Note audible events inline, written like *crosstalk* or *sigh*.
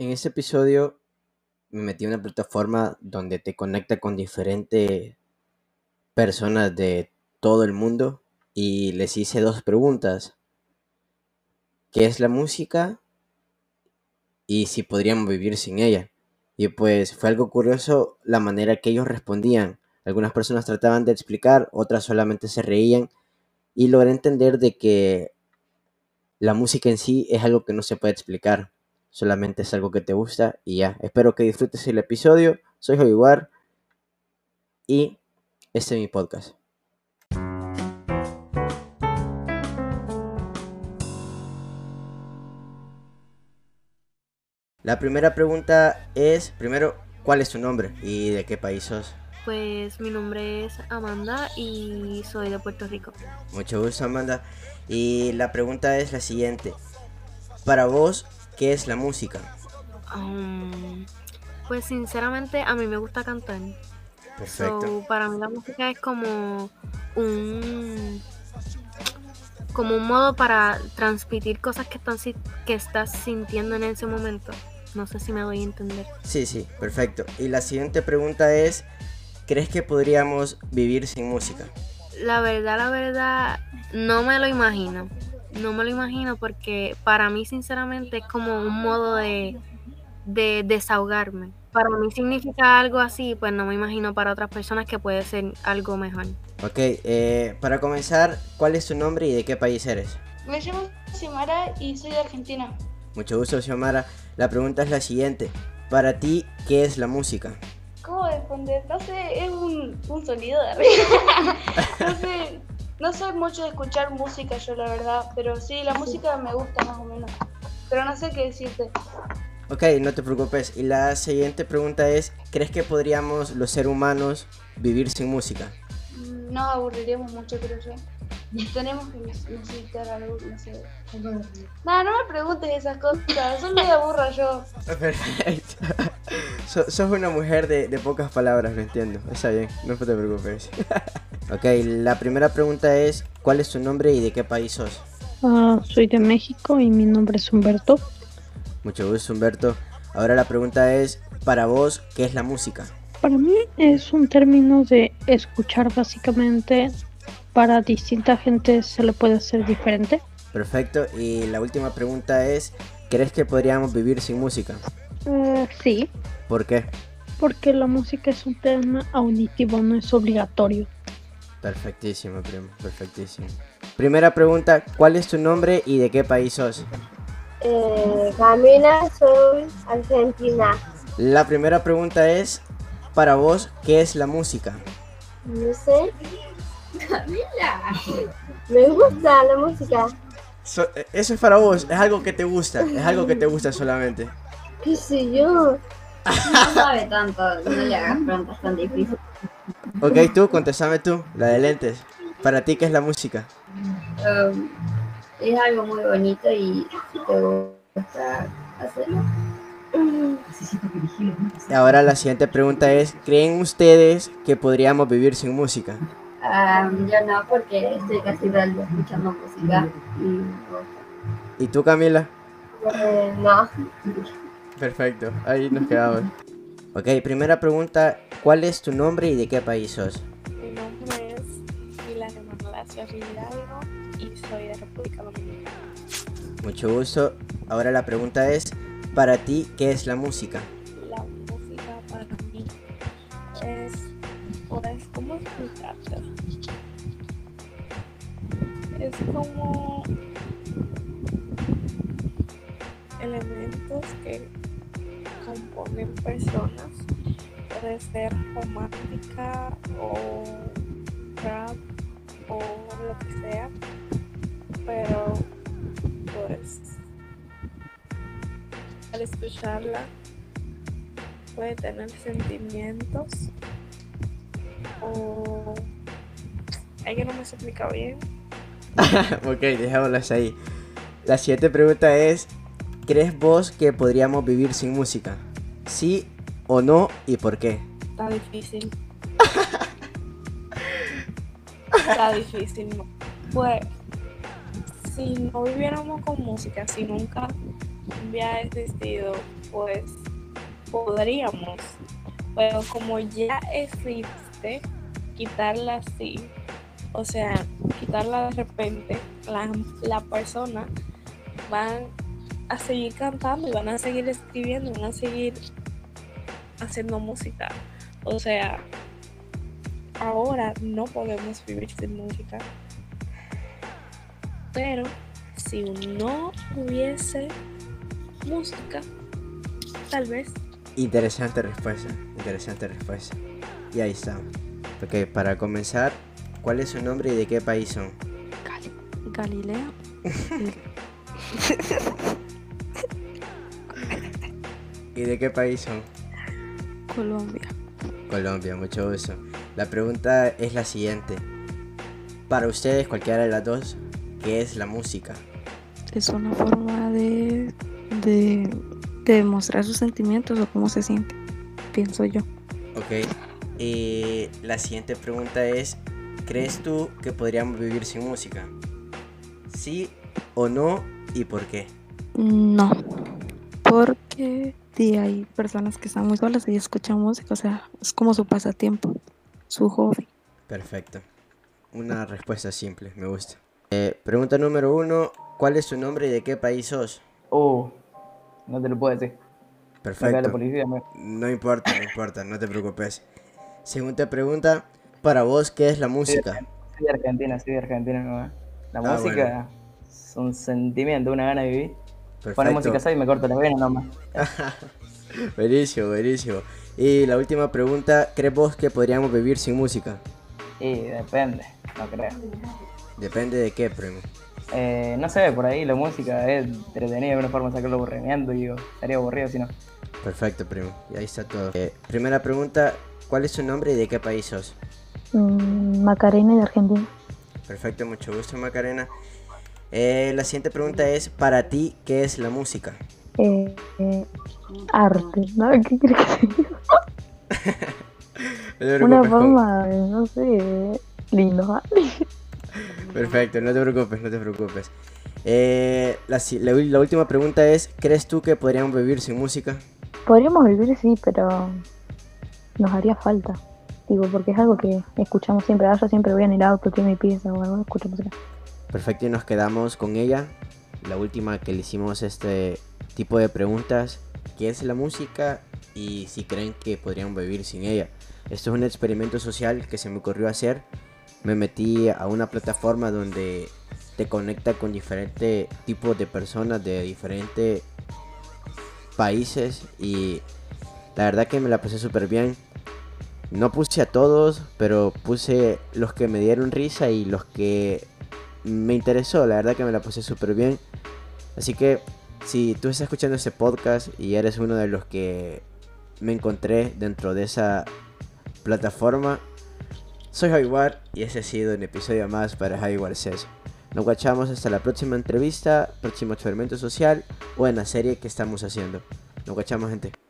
En este episodio me metí en una plataforma donde te conecta con diferentes personas de todo el mundo y les hice dos preguntas. ¿Qué es la música? Y si podríamos vivir sin ella. Y pues fue algo curioso la manera que ellos respondían. Algunas personas trataban de explicar, otras solamente se reían y logré entender de que la música en sí es algo que no se puede explicar, solamente es algo que te gusta y ya. Espero que disfrutes el episodio. Soy Javier y este es mi podcast. La primera pregunta es, primero, ¿cuál es tu nombre y de qué país sos? Pues mi nombre es Amanda y soy de Puerto Rico. Mucho gusto, Amanda. Y la pregunta es la siguiente. Para vos, ¿qué es la música? Um, pues sinceramente a mí me gusta cantar. Perfecto. para mí la música es como un como un modo para transmitir cosas que, están, que estás sintiendo en ese momento. No sé si me doy a entender. Sí, sí, perfecto. Y la siguiente pregunta es, ¿crees que podríamos vivir sin música? La verdad, la verdad, no me lo imagino. No me lo imagino porque para mí, sinceramente, es como un modo de, de desahogarme. Para mí significa algo así, pues no me imagino para otras personas que puede ser algo mejor. Ok, eh, para comenzar, ¿cuál es tu nombre y de qué país eres? Me llamo Xiomara y soy de Argentina. Mucho gusto, Xiomara. La pregunta es la siguiente. Para ti, ¿qué es la música? ¿Cómo responder? No sé, es un, un sonido de arriba. *laughs* no sé, no soy mucho de escuchar música yo, la verdad, pero sí, la música me gusta más o menos. Pero no sé qué decirte. Ok, no te preocupes. Y la siguiente pregunta es, ¿crees que podríamos los seres humanos vivir sin música? Mm, no aburriríamos mucho, creo yo. Tenemos que necesitar algo, no sé. No, no me preguntes esas cosas, solo me aburro yo. Perfecto. *laughs* sos una mujer de, de, pocas palabras, lo entiendo. Está bien, no te preocupes. *laughs* ok, la primera pregunta es, ¿cuál es tu nombre y de qué país sos? Uh, soy de México y mi nombre es Humberto. Mucho gusto, Humberto. Ahora la pregunta es, para vos, ¿qué es la música? Para mí es un término de escuchar básicamente. Para distinta gente se le puede hacer diferente. Perfecto. Y la última pregunta es, ¿crees que podríamos vivir sin música? Uh, sí. ¿Por qué? Porque la música es un tema auditivo, no es obligatorio. Perfectísimo, primo, perfectísimo. Primera pregunta, ¿cuál es tu nombre y de qué país sos? Eh, Camila, soy argentina. La primera pregunta es, para vos, ¿qué es la música? No sé. Camila. Me gusta la música. eso es para vos, es algo que te gusta, es algo que te gusta solamente. ¿Qué sé yo? No sabe tanto, no le hagas preguntas tan difíciles. Ok, tú, contestame tú, la de lentes. Para ti, ¿qué es la música? Um, es algo muy bonito y te gusta hacerlo. Ahora la siguiente pregunta es, ¿creen ustedes que podríamos vivir sin música? Um, yo no, porque estoy casi día escuchando música y ¿Y tú, Camila? Eh, no. Perfecto, ahí nos quedamos. Ok, primera pregunta, ¿cuál es tu nombre y de qué país sos? Mi nombre es Pilar Palacio Hidalgo y soy de República Dominicana. Mucho gusto. Ahora la pregunta es, para ti, ¿qué es la música? La música para mí es, pues, ¿cómo explicarte? Es como elementos que componen personas. Puede ser romántica o rap o lo que sea. Pero pues al escucharla puede tener sentimientos o que no me explica bien. *laughs* ok, dejémoslas ahí. La siguiente pregunta es, ¿crees vos que podríamos vivir sin música? ¿Sí o no y por qué? Está difícil. *laughs* Está difícil. Pues, si no viviéramos con música, si nunca hubiera existido pues podríamos, pero como ya existe, quitarla así, o sea, quitarla de repente, la, la persona van a seguir cantando y van a seguir escribiendo, van a seguir haciendo música. O sea, ahora no podemos vivir sin música. Pero si no hubiese música, tal vez. Interesante respuesta, interesante respuesta. Y ahí está. Ok, para comenzar, ¿cuál es su nombre y de qué país son? Galileo. *laughs* ¿Y de qué país son? Colombia. Colombia, mucho gusto. La pregunta es la siguiente. Para ustedes, cualquiera de las dos, ¿qué es la música? Es una forma de, de, sus sentimientos o cómo se siente, pienso yo. Ok. Y la siguiente pregunta es, ¿crees tú que podríamos vivir sin música? ¿Sí o no y por qué? No, porque sí, hay personas que están muy solas y escuchan música, o sea, es como su pasatiempo, su hobby. Perfecto. Una respuesta simple, me gusta. Eh, pregunta número uno, ¿cuál es tu nombre y de qué país sos? Oh, no te lo puedo decir. Acá la Perfecto. policía me... No importa, no importa, no te preocupes. Segunda pregunta, para vos, ¿qué es la música? Soy de Argentina, soy de Argentina nomás. La Ah, música es un sentimiento, una gana de vivir. Pone Perfecto. música así y me corto las venas nomás. *laughs* Buenísimo, buenísimo. Y la última pregunta, ¿crees vos que podríamos vivir sin música? Y depende, no creo. Depende de qué, primo. Eh, no sé, por ahí la música es entretenida, es una forma de sacar el aburrimiento y digo, estaría aburrido si no. Perfecto, primo. Y ahí está todo. Eh, primera pregunta, ¿cuál es su nombre y de qué país sos? Mm, Macarena de Argentina. Perfecto, mucho gusto, Macarena. Eh, la siguiente pregunta es, para ti, ¿qué es la música? Eh, eh, arte, ¿no? ¿Qué crees que sea? *laughs* No te Una forma, no sé, lindo. ¿ah? *laughs* Perfecto, no te preocupes, no te preocupes. Eh, la, la última pregunta es, ¿crees tú que podríamos vivir sin música? Podríamos vivir, sí, pero nos haría falta. Digo, porque es algo que escuchamos siempre. Ah, yo siempre voy en el auto, tiene mi pieza o algo, escucho música. Perfecto, y nos quedamos con ella. La última que le hicimos este tipo de preguntas. ¿Qué es la música? Y si creen que podrían vivir sin ella. Esto es un experimento social que se me ocurrió hacer. Me metí a una plataforma donde te conecta con diferentes tipos de personas de diferentes países. Y la verdad que me la pasé súper bien. No puse a todos, pero puse los que me dieron risa y los que me interesó, la verdad que me la pasé súper bien. Así que si tú estás escuchando este podcast y eres uno de los que me encontré dentro de esa plataforma, soy Jaiguar y ese ha sido un episodio más para Jaiguar Says. Nos guachamos hasta la próxima entrevista, próximo experimento social o en la serie que estamos haciendo. Nos guachamos gente.